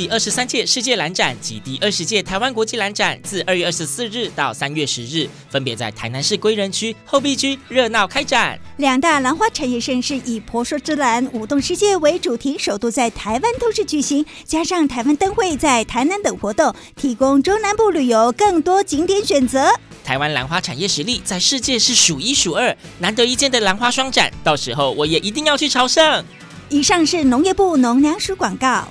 第二十三届世界兰展及第二十届台湾国际兰展自二月二十四日到三月十日，分别在台南市归仁区后壁区热闹开展。两大兰花产业盛事以“婆娑之兰，舞动世界”为主题，首度在台湾都市举行，加上台湾灯会在台南等活动，提供中南部旅游更多景点选择。台湾兰花产业实力在世界是数一数二，难得一见的兰花双展，到时候我也一定要去朝圣。以上是农业部农粮署广告。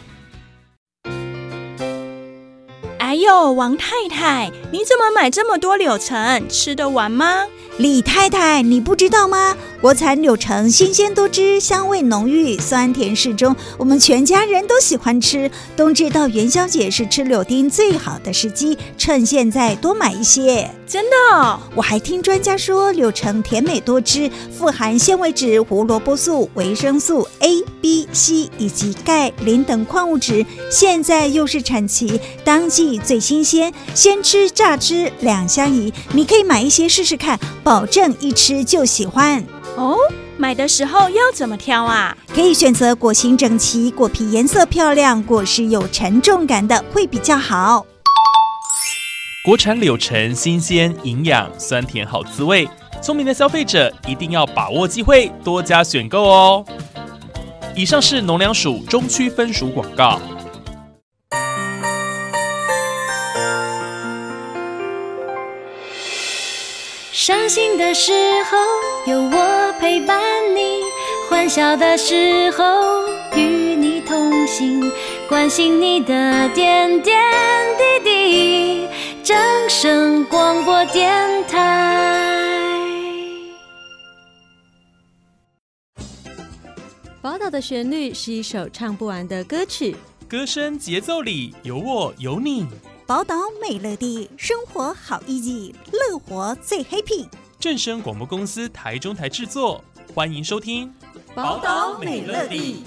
还有，王太太，你怎么买这么多柳橙？吃得完吗？李太太，你不知道吗？国产柳橙新鲜多汁，香味浓郁，酸甜适中，我们全家人都喜欢吃。冬至到元宵节是吃柳丁最好的时机，趁现在多买一些。真的哦？我还听专家说，柳橙甜美多汁，富含纤维质、胡萝卜素、维生素 A、B、C 以及钙、磷等矿物质。现在又是产期，当季最新鲜，先吃榨汁两相宜。你可以买一些试试看，保证一吃就喜欢。哦，买的时候要怎么挑啊？可以选择果形整齐、果皮颜色漂亮、果实有沉重感的，会比较好。国产柳橙新鲜、营养、酸甜好滋味，聪明的消费者一定要把握机会，多加选购哦。以上是农粮署中区分署广告。伤心的时候有我陪伴你，欢笑的时候与你同行，关心你的点点滴滴。掌声广播电台。宝岛的旋律是一首唱不完的歌曲，歌声节奏里有我有你。宝岛美乐蒂，生活好 easy，乐活最 happy。正声广播公司台中台制作，欢迎收听《宝岛美乐地》。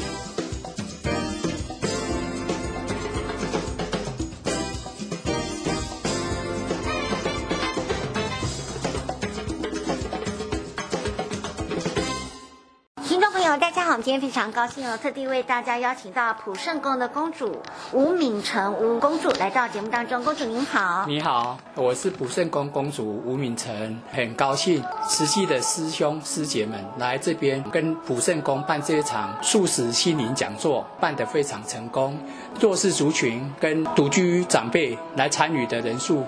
今天非常高兴哦，特地为大家邀请到普圣宫的公主吴敏成吴公主来到节目当中。公主您好，你好，我是普圣宫公主吴敏成，很高兴慈济的师兄师姐们来这边跟普圣宫办这一场素食心灵讲座，办得非常成功。弱势族群跟独居长辈来参与的人数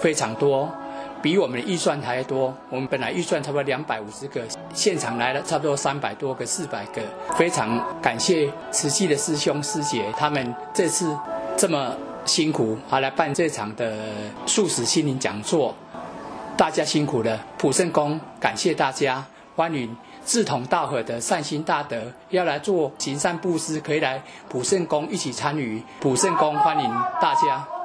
非常多。比我们的预算还多，我们本来预算差不多两百五十个，现场来了差不多三百多个、四百个，非常感谢慈济的师兄师姐，他们这次这么辛苦，还来办这场的素食心灵讲座，大家辛苦了。普圣宫感谢大家，欢迎志同道合的善心大德要来做行善布施，可以来普圣宫一起参与。普圣宫欢迎大家。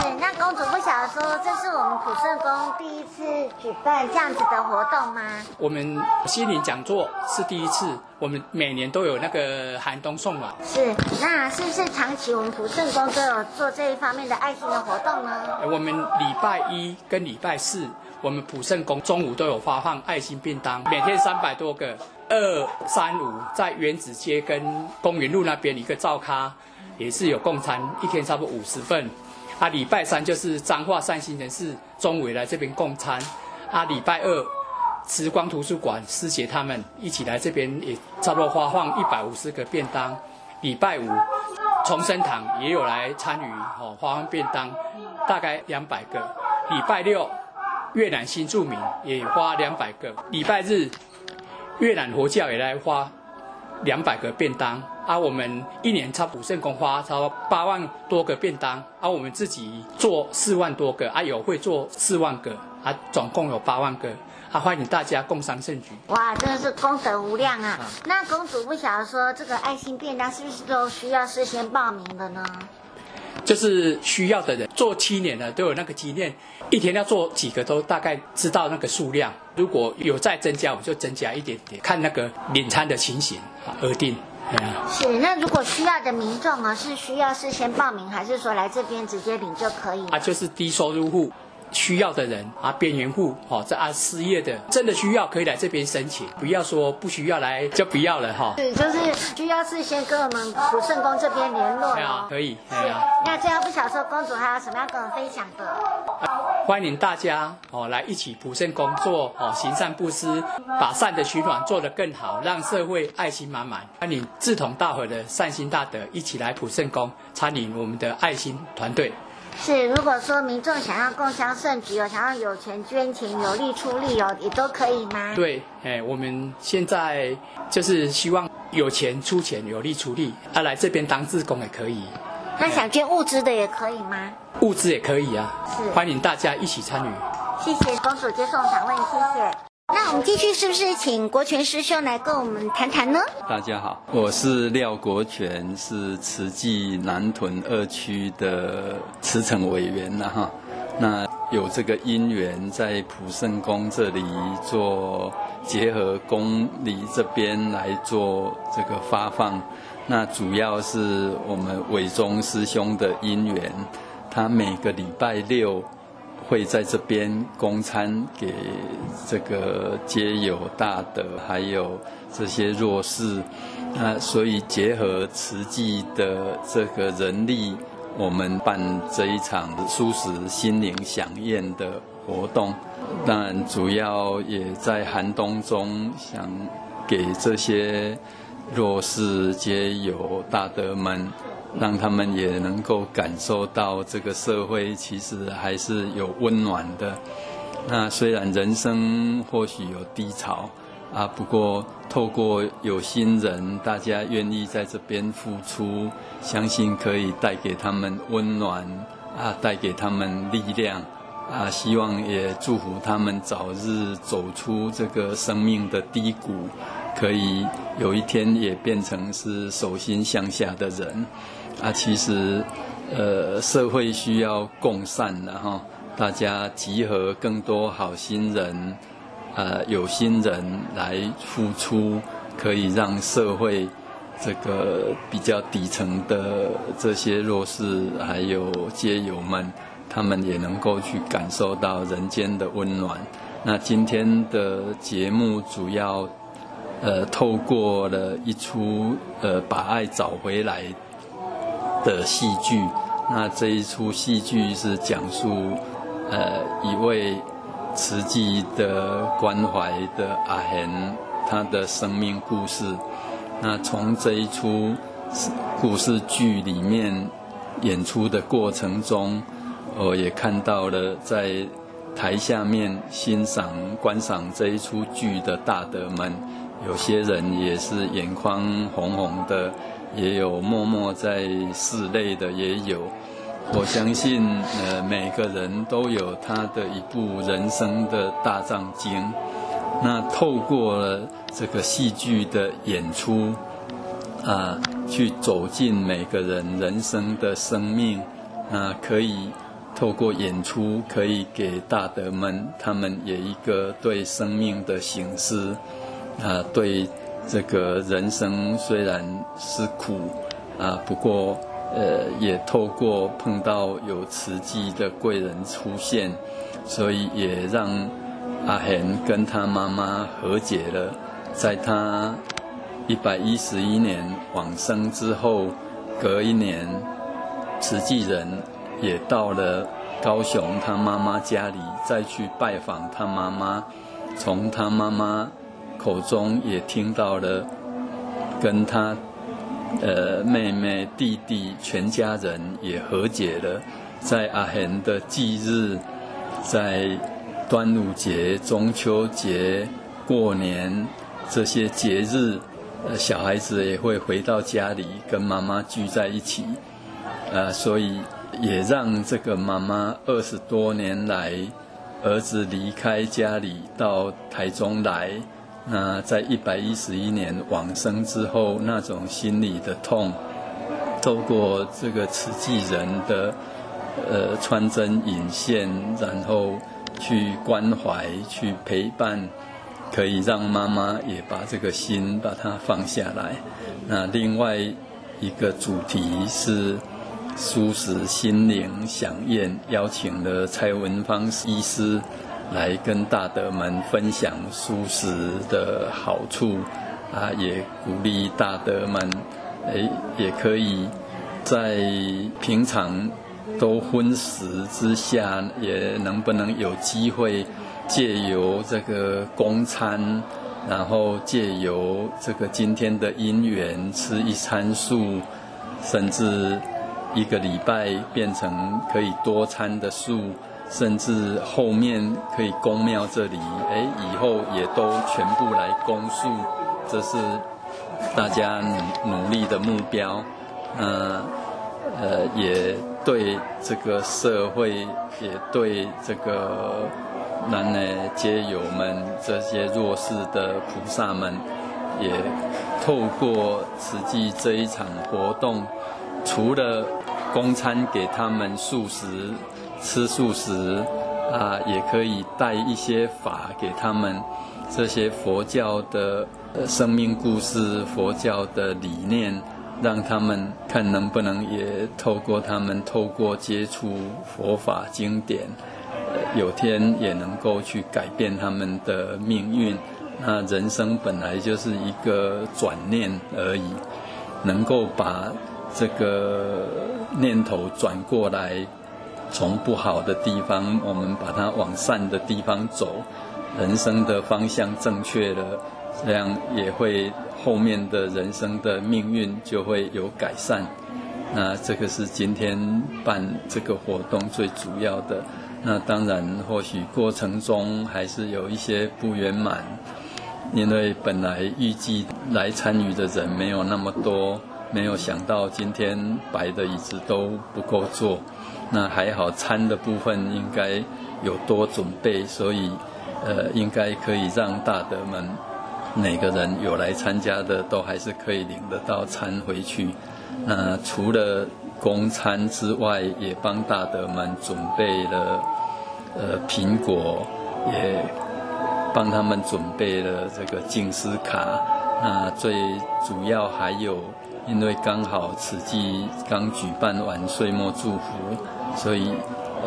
是，那公主不晓得说，这是我们普圣宫第一次举办这样子的活动吗？我们心灵讲座是第一次，我们每年都有那个寒冬送暖。是，那是不是长期我们普圣宫都有做这一方面的爱心的活动呢？我们礼拜一跟礼拜四，我们普圣宫中午都有发放爱心便当，每天三百多个。二三五在原子街跟公园路那边一个灶咖，也是有供餐，一天差不多五十份。啊，礼拜三就是彰化善心人士钟伟来这边供餐。啊，礼拜二慈光图书馆师姐他们一起来这边，也差不多发放一百五十个便当。礼拜五重生堂也有来参与，哦，发放便当，大概两百个。礼拜六越南新住民也发两百个。礼拜日越南佛教也来发两百个便当。啊，我们一年差普圣宫花差不多八万多个便当，啊，我们自己做四万多个，啊，有会做四万个，啊，总共有八万个，啊，欢迎大家共商盛举。哇，真的是功德无量啊！啊那公主不晓得说，这个爱心便当是不是都需要事先报名的呢？就是需要的人做七年了都有那个经验，一天要做几个都大概知道那个数量，如果有再增加，我就增加一点点，看那个领餐的情形啊而定。是，那如果需要的民众啊，是需要事先报名，还是说来这边直接领就可以？啊，就是低收入户，需要的人啊，边缘户哦，这啊失业的，真的需要可以来这边申请，不要说不需要来就不要了哈。对，就是需要事先跟我们普圣宫这边联络。对啊，可以。啊。那这样不晓得说公主还有什么要跟我们分享的？欢迎大家哦来一起普圣宫做哦行善布施，把善的循环做得更好，让社会爱心满满。欢迎志同道合的善心大德一起来普圣宫参与我们的爱心团队。是，如果说民众想要共襄盛举哦，想要有钱捐钱、有力出力哦，也都可以吗？对，哎，我们现在就是希望有钱出钱，有力出力，啊，来这边当志工也可以。那想捐物资的也可以吗？物资也可以啊，是，欢迎大家一起参与。谢谢公主接送访问，谢谢。那我们继续是不是请国权师兄来跟我们谈谈呢？大家好，我是廖国权，是慈济南屯二区的慈诚委员了哈。那有这个因缘在普圣宫这里做结合宫里这边来做这个发放，那主要是我们伟忠师兄的因缘，他每个礼拜六。会在这边供餐给这个皆有大德，还有这些弱势，那所以结合慈济的这个人力，我们办这一场舒适心灵饗宴的活动。当然，主要也在寒冬中，想给这些弱势皆有大德们。让他们也能够感受到这个社会其实还是有温暖的。那虽然人生或许有低潮啊，不过透过有心人，大家愿意在这边付出，相信可以带给他们温暖啊，带给他们力量啊。希望也祝福他们早日走出这个生命的低谷，可以有一天也变成是手心向下的人。啊，其实，呃，社会需要共善的哈，大家集合更多好心人，呃，有心人来付出，可以让社会这个比较底层的这些弱势还有街友们，他们也能够去感受到人间的温暖。那今天的节目主要，呃，透过了一出呃，把爱找回来。的戏剧，那这一出戏剧是讲述，呃，一位慈济的关怀的阿贤，他的生命故事。那从这一出故事剧里面演出的过程中，我也看到了在台下面欣赏观赏这一出剧的大德们，有些人也是眼眶红红的。也有默默在室内的，也有。我相信，呃，每个人都有他的一部人生的大藏经。那透过了这个戏剧的演出，啊，去走进每个人人生的生命，啊，可以透过演出，可以给大德们他们也一个对生命的省思，啊，对。这个人生虽然是苦啊，不过呃，也透过碰到有慈济的贵人出现，所以也让阿贤跟他妈妈和解了。在他一百一十一年往生之后，隔一年，慈济人也到了高雄他妈妈家里，再去拜访他妈妈，从他妈妈。口中也听到了，跟他呃妹妹、弟弟全家人也和解了，在阿贤的忌日，在端午节、中秋节、过年这些节日，小孩子也会回到家里跟妈妈聚在一起，呃，所以也让这个妈妈二十多年来，儿子离开家里到台中来。那在一百一十一年往生之后，那种心里的痛，透过这个慈济人的呃穿针引线，然后去关怀、去陪伴，可以让妈妈也把这个心把它放下来。那另外一个主题是舒适心灵饗宴，邀请了蔡文芳医师来跟大德们分享素食的好处啊，也鼓励大德们，诶，也可以在平常都荤食之下，也能不能有机会借由这个供餐，然后借由这个今天的因缘吃一餐素，甚至。一个礼拜变成可以多餐的素，甚至后面可以供庙这里，哎，以后也都全部来供素，这是大家努努力的目标。嗯呃，也对这个社会，也对这个南来街友们这些弱势的菩萨们，也透过慈济这一场活动，除了供餐给他们素食，吃素食啊，也可以带一些法给他们，这些佛教的生命故事、佛教的理念，让他们看能不能也透过他们透过接触佛法经典，有天也能够去改变他们的命运。那人生本来就是一个转念而已，能够把。这个念头转过来，从不好的地方，我们把它往善的地方走，人生的方向正确了，这样也会后面的人生的命运就会有改善。那这个是今天办这个活动最主要的。那当然，或许过程中还是有一些不圆满，因为本来预计来参与的人没有那么多。没有想到今天摆的椅子都不够坐，那还好餐的部分应该有多准备，所以呃应该可以让大德们每个人有来参加的都还是可以领得到餐回去。那除了供餐之外，也帮大德们准备了呃苹果，也帮他们准备了这个静思卡。那最主要还有。因为刚好慈济刚举办完岁末祝福，所以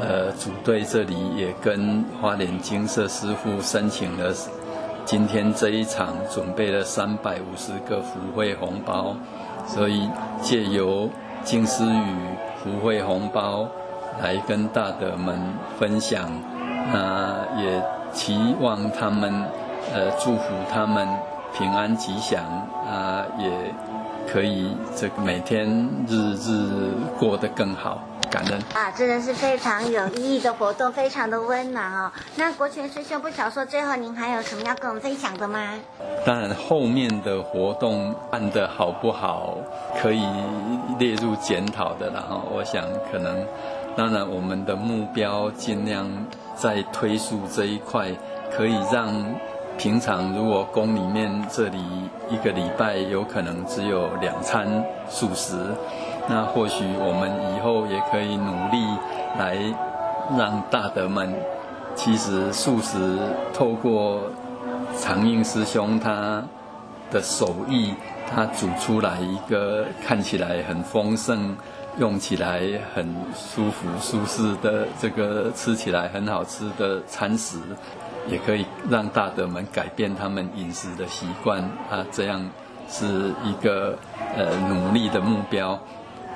呃组队这里也跟花莲金色师傅申请了，今天这一场准备了三百五十个福慧红包，所以借由金丝雨福慧红包来跟大德们分享，那也期望他们呃祝福他们平安吉祥啊也。可以，这个每天日日过得更好，感恩啊！真的是非常有意义的活动，非常的温暖哦。那国权师兄不巧说，最后您还有什么要跟我们分享的吗？当然，后面的活动办得好不好，可以列入检讨的。然后，我想可能，当然我们的目标尽量在推速这一块，可以让。平常如果宫里面这里一个礼拜有可能只有两餐素食，那或许我们以后也可以努力来让大德们，其实素食透过长应师兄他的手艺，他煮出来一个看起来很丰盛，用起来很舒服舒适的这个吃起来很好吃的餐食。也可以让大德们改变他们饮食的习惯啊，这样是一个呃努力的目标。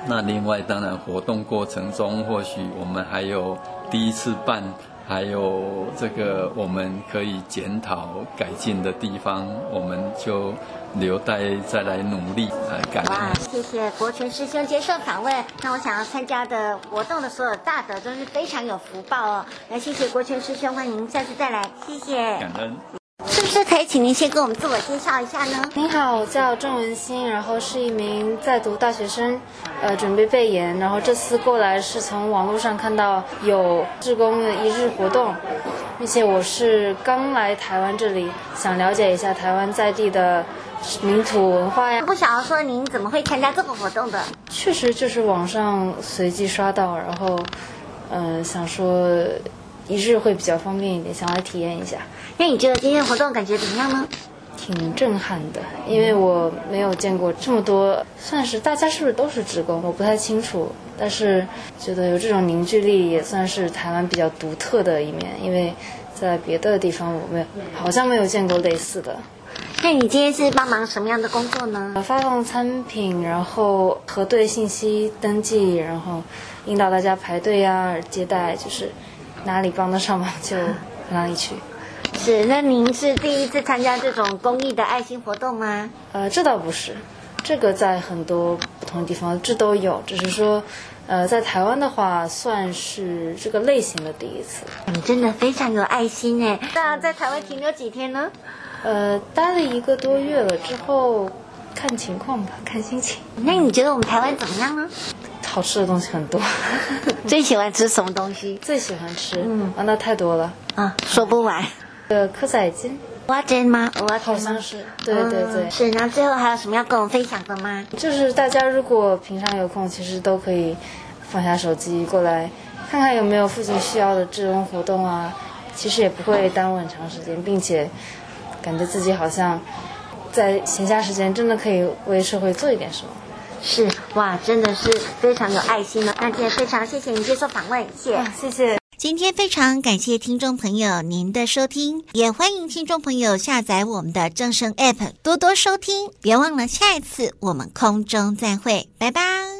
那另外，当然活动过程中，或许我们还有第一次办，还有这个我们可以检讨改进的地方，我们就留待再来努力来改。哇，谢谢国权师兄接受访问。那我想要参加的活动的所有大德都是非常有福报哦。来，谢谢国权师兄，欢迎您下次再来，谢谢。感恩。是不是可以请您先给我们自我介绍一下呢？您好，我叫郑文心，然后是一名在读大学生，呃，准备备研，然后这次过来是从网络上看到有志工的一日活动，并且我是刚来台湾这里，想了解一下台湾在地的民土文化呀。不想要说您怎么会参加这个活动的？确实就是网上随机刷到，然后，呃，想说一日会比较方便一点，想来体验一下。那你觉得今天活动感觉怎么样呢？挺震撼的，因为我没有见过这么多，算是大家是不是都是职工，我不太清楚，但是觉得有这种凝聚力也算是台湾比较独特的一面，因为在别的地方我没有，好像没有见过类似的。那你今天是帮忙什么样的工作呢？发放餐品，然后核对信息登记，然后引导大家排队呀、啊，接待，就是哪里帮得上忙就 哪里去。是，那您是第一次参加这种公益的爱心活动吗？呃，这倒不是，这个在很多不同的地方这都有，只是说，呃，在台湾的话算是这个类型的第一次。你真的非常有爱心哎！那在台湾停留几天呢？呃，待了一个多月了，之后看情况吧，看心情。那你觉得我们台湾怎么样呢？好吃的东西很多，最喜欢吃什么东西？最喜欢吃，嗯，啊，那太多了啊，说不完。呃，蚵仔煎，蚵仔煎吗？蚵仔好像是，对对对，是。然后最后还有什么要跟我分享的吗？就是大家如果平常有空，其实都可以放下手机过来，看看有没有附近需要的志工活动啊。其实也不会耽误很长时间，并且感觉自己好像在闲暇时间真的可以为社会做一点什么。是哇，真的是非常有爱心呢。那今天非常谢谢您接受访问，谢谢谢。今天非常感谢听众朋友您的收听，也欢迎听众朋友下载我们的正声 App，多多收听。别忘了下一次我们空中再会，拜拜。